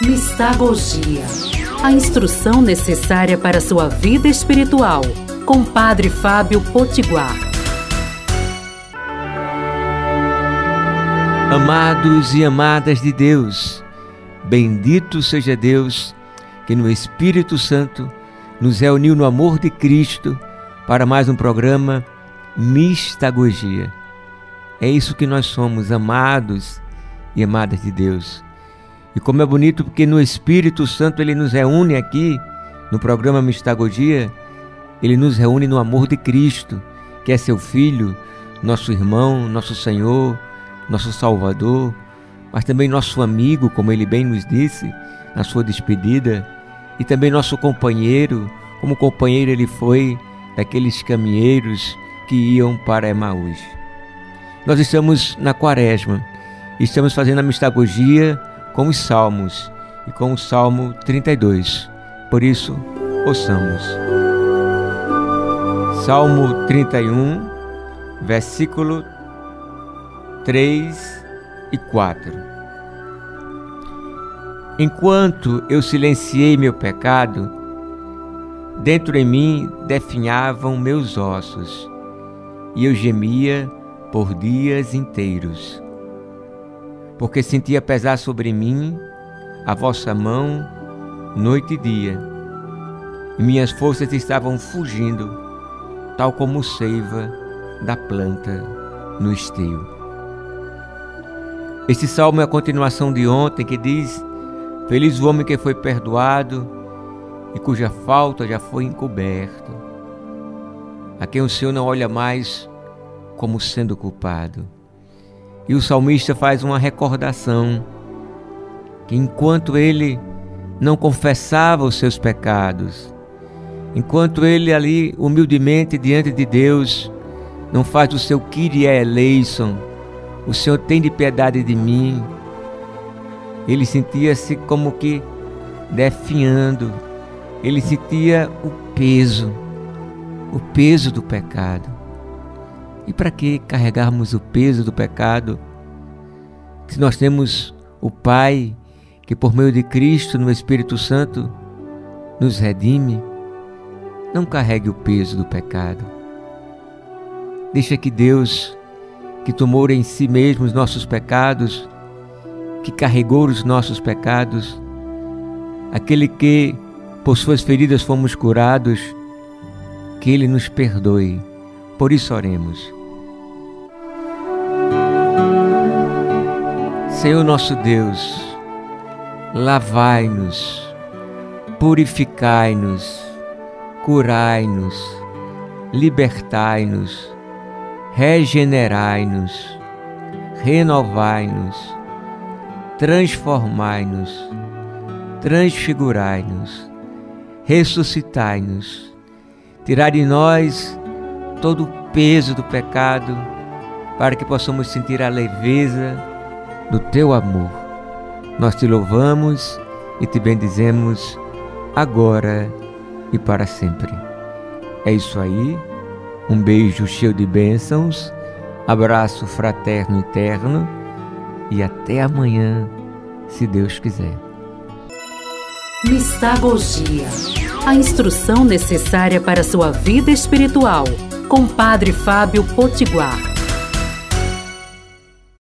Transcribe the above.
Mistagogia. A instrução necessária para sua vida espiritual. Com Padre Fábio Potiguar. Amados e amadas de Deus, bendito seja Deus que no Espírito Santo nos reuniu no amor de Cristo para mais um programa Mistagogia. É isso que nós somos, amados e amadas de Deus. E como é bonito porque no Espírito Santo ele nos reúne aqui no programa Mistagogia, ele nos reúne no amor de Cristo, que é seu filho, nosso irmão, nosso Senhor, nosso Salvador, mas também nosso amigo, como ele bem nos disse na sua despedida, e também nosso companheiro, como companheiro ele foi daqueles caminheiros que iam para Emaús. Nós estamos na Quaresma, estamos fazendo a mistagogia com os Salmos e com o Salmo 32. Por isso, ouçamos. Salmo 31, versículo 3 e 4. Enquanto eu silenciei meu pecado, dentro em mim definhavam meus ossos, e eu gemia por dias inteiros porque sentia pesar sobre mim a vossa mão noite e dia. E minhas forças estavam fugindo, tal como seiva da planta no estio. Este salmo é a continuação de ontem que diz: Feliz o homem que foi perdoado e cuja falta já foi encoberto, a quem o Senhor não olha mais como sendo culpado. E o salmista faz uma recordação que enquanto ele não confessava os seus pecados, enquanto ele ali humildemente diante de Deus não faz o seu Kyrie eleison, o Senhor tem de piedade de mim, ele sentia-se como que definhando, ele sentia o peso, o peso do pecado. E para que carregarmos o peso do pecado se nós temos o Pai que, por meio de Cristo no Espírito Santo, nos redime? Não carregue o peso do pecado. Deixa que Deus, que tomou em si mesmo os nossos pecados, que carregou os nossos pecados, aquele que por suas feridas fomos curados, que Ele nos perdoe. Por isso oremos. Senhor nosso Deus, lavai-nos, purificai-nos, curai-nos, libertai-nos, regenerai-nos, renovai-nos, transformai-nos, transfigurai-nos, ressuscitai-nos, tirai de nós todo o peso do pecado, para que possamos sentir a leveza do teu amor. Nós te louvamos e te bendizemos agora e para sempre. É isso aí. Um beijo cheio de bênçãos, abraço fraterno e terno e até amanhã, se Deus quiser. Mistagogia a instrução necessária para sua vida espiritual, com Padre Fábio Potiguar.